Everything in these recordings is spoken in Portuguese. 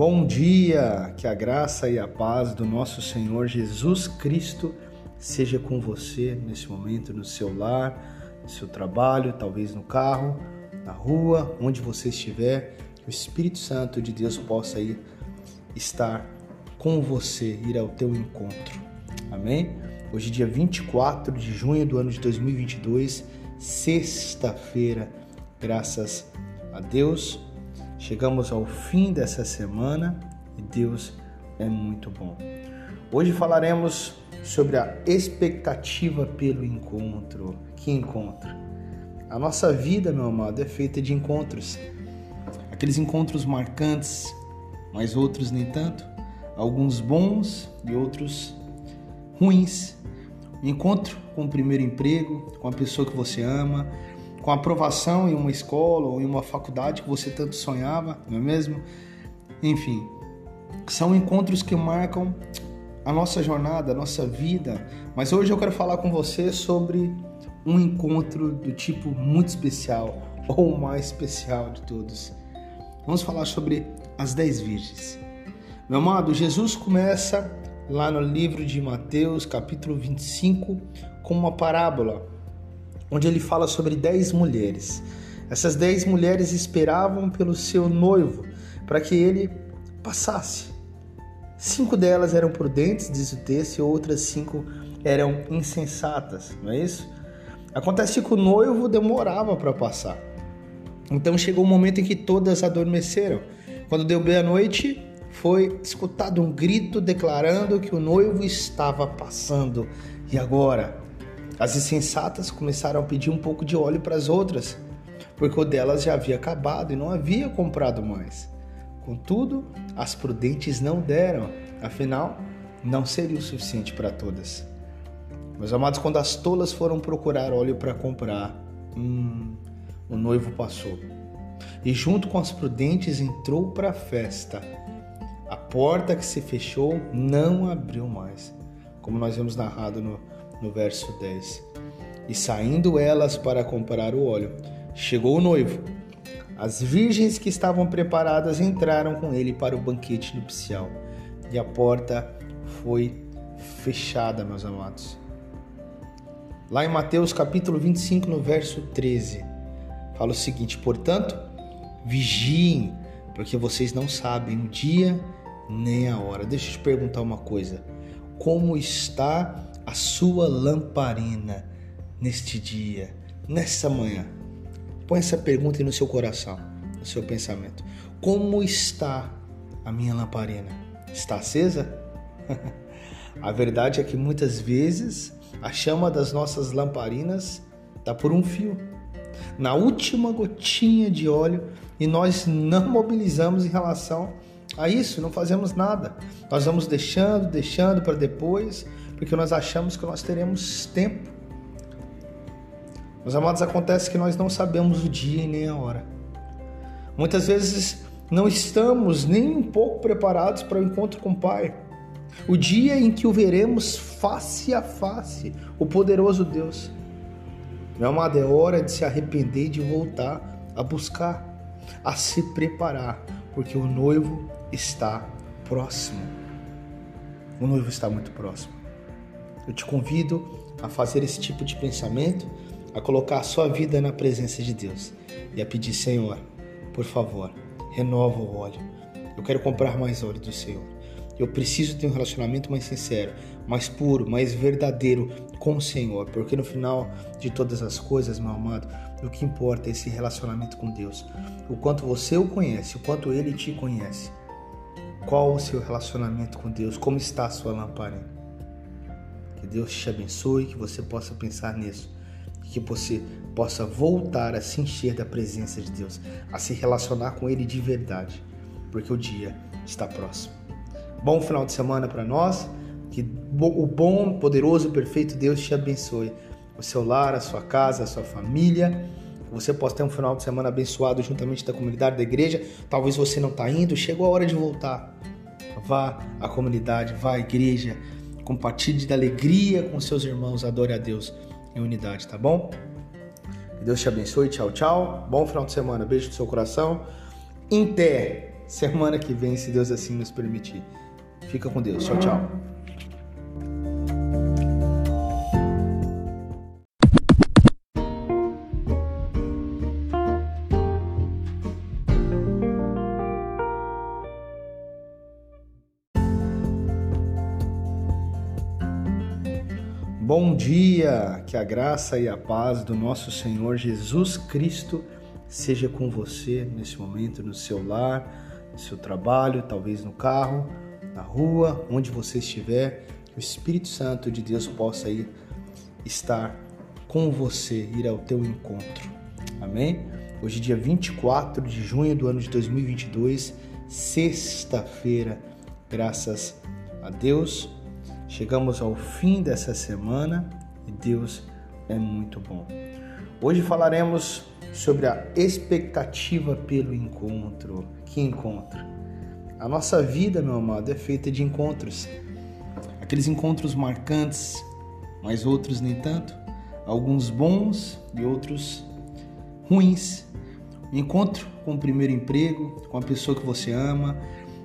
Bom dia, que a graça e a paz do nosso Senhor Jesus Cristo seja com você nesse momento, no seu lar, no seu trabalho, talvez no carro, na rua, onde você estiver. Que o Espírito Santo de Deus possa ir estar com você, ir ao teu encontro. Amém? Hoje, dia 24 de junho do ano de 2022, sexta-feira, graças a Deus Chegamos ao fim dessa semana e Deus é muito bom. Hoje falaremos sobre a expectativa pelo encontro. Que encontro? A nossa vida, meu amado, é feita de encontros. Aqueles encontros marcantes, mas outros nem tanto. Alguns bons e outros ruins. Encontro com o primeiro emprego, com a pessoa que você ama, com aprovação em uma escola ou em uma faculdade que você tanto sonhava, não é mesmo? Enfim, são encontros que marcam a nossa jornada, a nossa vida. Mas hoje eu quero falar com você sobre um encontro do tipo muito especial, ou o mais especial de todos. Vamos falar sobre as dez virgens. Meu amado, Jesus começa lá no livro de Mateus, capítulo 25, com uma parábola onde ele fala sobre dez mulheres. Essas dez mulheres esperavam pelo seu noivo para que ele passasse. Cinco delas eram prudentes, diz o texto, e outras cinco eram insensatas, não é isso? Acontece que o noivo demorava para passar. Então chegou o um momento em que todas adormeceram. Quando deu meia-noite, foi escutado um grito declarando que o noivo estava passando. E agora? As insensatas começaram a pedir um pouco de óleo para as outras, porque o delas já havia acabado e não havia comprado mais. Contudo, as prudentes não deram, afinal, não seria o suficiente para todas. Meus amados, quando as tolas foram procurar óleo para comprar, hum, o noivo passou. E junto com as prudentes entrou para a festa. A porta que se fechou não abriu mais, como nós vemos narrado no no verso 10. E saindo elas para comprar o óleo, chegou o noivo. As virgens que estavam preparadas entraram com ele para o banquete nupcial, e a porta foi fechada, meus amados. Lá em Mateus capítulo 25, no verso 13, fala o seguinte: Portanto, vigiem, porque vocês não sabem o dia nem a hora. Deixa eu te perguntar uma coisa: como está a sua lamparina neste dia, nessa manhã? Põe essa pergunta no seu coração, no seu pensamento. Como está a minha lamparina? Está acesa? a verdade é que muitas vezes a chama das nossas lamparinas está por um fio, na última gotinha de óleo, e nós não mobilizamos em relação a isso, não fazemos nada. Nós vamos deixando, deixando para depois, porque nós achamos que nós teremos tempo. Meus amados, acontece que nós não sabemos o dia e nem a hora. Muitas vezes não estamos nem um pouco preparados para o encontro com o Pai. O dia em que o veremos face a face, o poderoso Deus. Meu amado, é hora de se arrepender e de voltar a buscar, a se preparar, porque o noivo está próximo. O noivo está muito próximo. Eu te convido a fazer esse tipo de pensamento, a colocar a sua vida na presença de Deus e a pedir, Senhor, por favor, renova o óleo. Eu quero comprar mais óleo do Senhor. Eu preciso ter um relacionamento mais sincero, mais puro, mais verdadeiro com o Senhor, porque no final de todas as coisas, meu amado, o que importa é esse relacionamento com Deus. O quanto você o conhece, o quanto ele te conhece. Qual o seu relacionamento com Deus? Como está a sua lamparina? Que Deus te abençoe, que você possa pensar nisso, que você possa voltar a se encher da presença de Deus, a se relacionar com Ele de verdade, porque o dia está próximo. Bom final de semana para nós, que o bom, poderoso, perfeito Deus te abençoe. O seu lar, a sua casa, a sua família. Você possa ter um final de semana abençoado juntamente da comunidade da igreja. Talvez você não está indo, chegou a hora de voltar. Vá à comunidade, vá à igreja Compartilhe da alegria com seus irmãos, adore a Deus em unidade, tá bom? Que Deus te abençoe, tchau, tchau. Bom final de semana, beijo no seu coração. Pé, semana que vem, se Deus assim nos permitir. Fica com Deus. Tchau, tchau. Bom dia, que a graça e a paz do nosso Senhor Jesus Cristo seja com você nesse momento, no seu lar, no seu trabalho, talvez no carro, na rua, onde você estiver. Que o Espírito Santo de Deus possa ir estar com você, ir ao teu encontro. Amém? Hoje, dia 24 de junho do ano de 2022, sexta-feira, graças a Deus Chegamos ao fim dessa semana e Deus é muito bom. Hoje falaremos sobre a expectativa pelo encontro. Que encontro? A nossa vida, meu amado, é feita de encontros. Aqueles encontros marcantes, mas outros nem tanto. Alguns bons e outros ruins. Encontro com o primeiro emprego, com a pessoa que você ama,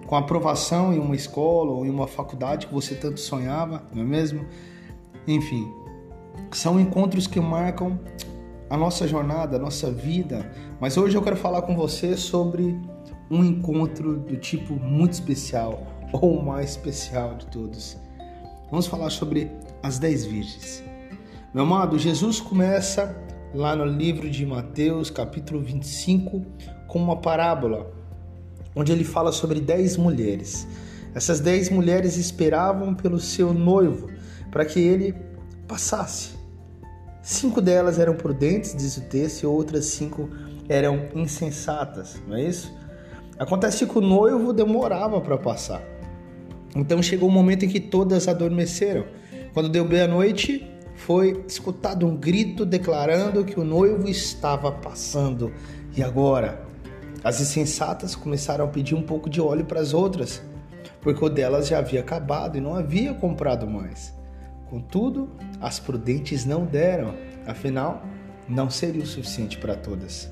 com aprovação em uma escola ou em uma faculdade que você tanto sonhava, não é mesmo? Enfim, são encontros que marcam a nossa jornada, a nossa vida. Mas hoje eu quero falar com você sobre um encontro do tipo muito especial, ou o mais especial de todos. Vamos falar sobre as dez virgens. Meu amado, Jesus começa lá no livro de Mateus, capítulo 25, com uma parábola onde ele fala sobre dez mulheres. Essas dez mulheres esperavam pelo seu noivo para que ele passasse. Cinco delas eram prudentes, diz o texto, e outras cinco eram insensatas, não é isso? Acontece que o noivo demorava para passar. Então chegou o um momento em que todas adormeceram. Quando deu meia-noite, foi escutado um grito declarando que o noivo estava passando. E agora? As insensatas começaram a pedir um pouco de óleo para as outras, porque o delas já havia acabado e não havia comprado mais. Contudo, as prudentes não deram, afinal, não seria o suficiente para todas.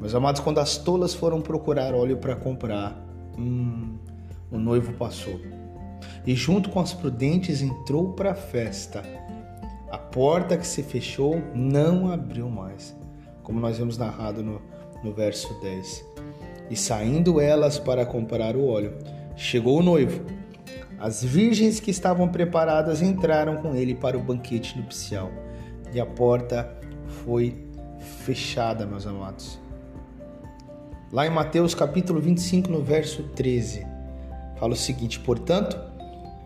Meus amados, quando as tolas foram procurar óleo para comprar, hum, o noivo passou. E junto com as prudentes entrou para a festa. A porta que se fechou não abriu mais, como nós vemos narrado no no verso 10. E saindo elas para comprar o óleo, chegou o noivo. As virgens que estavam preparadas entraram com ele para o banquete nupcial, e a porta foi fechada, meus amados. Lá em Mateus capítulo 25, no verso 13, fala o seguinte: Portanto,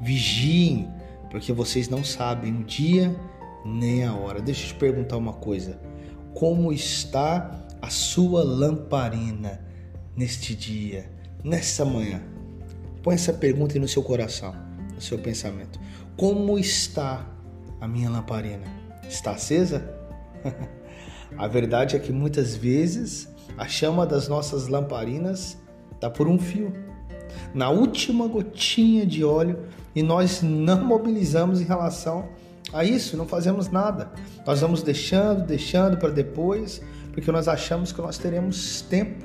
vigiem, porque vocês não sabem o dia nem a hora. Deixa eu te perguntar uma coisa: como está a sua lamparina neste dia, nessa manhã? Põe essa pergunta no seu coração, no seu pensamento. Como está a minha lamparina? Está acesa? a verdade é que muitas vezes a chama das nossas lamparinas está por um fio, na última gotinha de óleo, e nós não mobilizamos em relação a isso, não fazemos nada. Nós vamos deixando, deixando para depois, porque nós achamos que nós teremos tempo.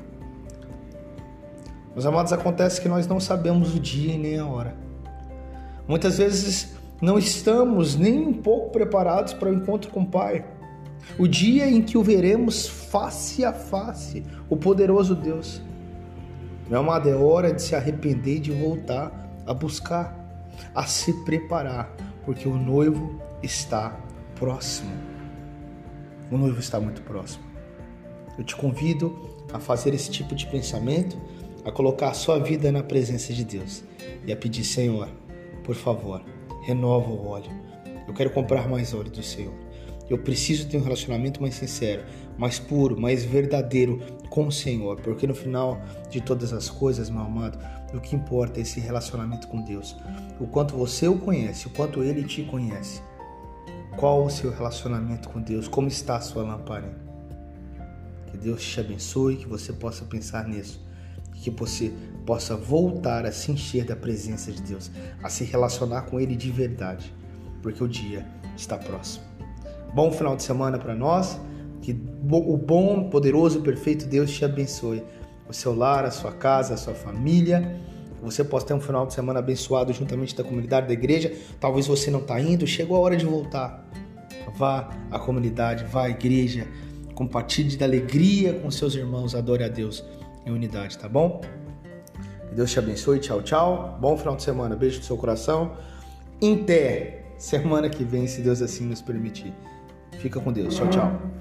Meus amados, acontece que nós não sabemos o dia e nem a hora. Muitas vezes não estamos nem um pouco preparados para o encontro com o Pai. O dia em que o veremos face a face, o poderoso Deus. Meu amado, é hora de se arrepender e de voltar a buscar, a se preparar, porque o noivo está próximo. O noivo está muito próximo. Eu te convido a fazer esse tipo de pensamento, a colocar a sua vida na presença de Deus e a pedir, Senhor, por favor, renova o óleo. Eu quero comprar mais óleo do Senhor. Eu preciso ter um relacionamento mais sincero, mais puro, mais verdadeiro com o Senhor, porque no final de todas as coisas, meu amado, o que importa é esse relacionamento com Deus. O quanto você o conhece, o quanto ele te conhece. Qual o seu relacionamento com Deus? Como está a sua lamparina? Deus te abençoe, que você possa pensar nisso, que você possa voltar a se encher da presença de Deus, a se relacionar com Ele de verdade, porque o dia está próximo. Bom final de semana para nós, que o bom, poderoso, perfeito Deus te abençoe. o seu lar, a sua casa, a sua família. Você possa ter um final de semana abençoado juntamente da comunidade da igreja. Talvez você não está indo, chegou a hora de voltar. Vá à comunidade, vá à igreja, compartilhe da alegria com seus irmãos, adore a Deus em unidade, tá bom? Que Deus te abençoe, tchau, tchau. Bom final de semana, beijo no seu coração. Em semana que vem, se Deus assim nos permitir. Fica com Deus, tchau, tchau.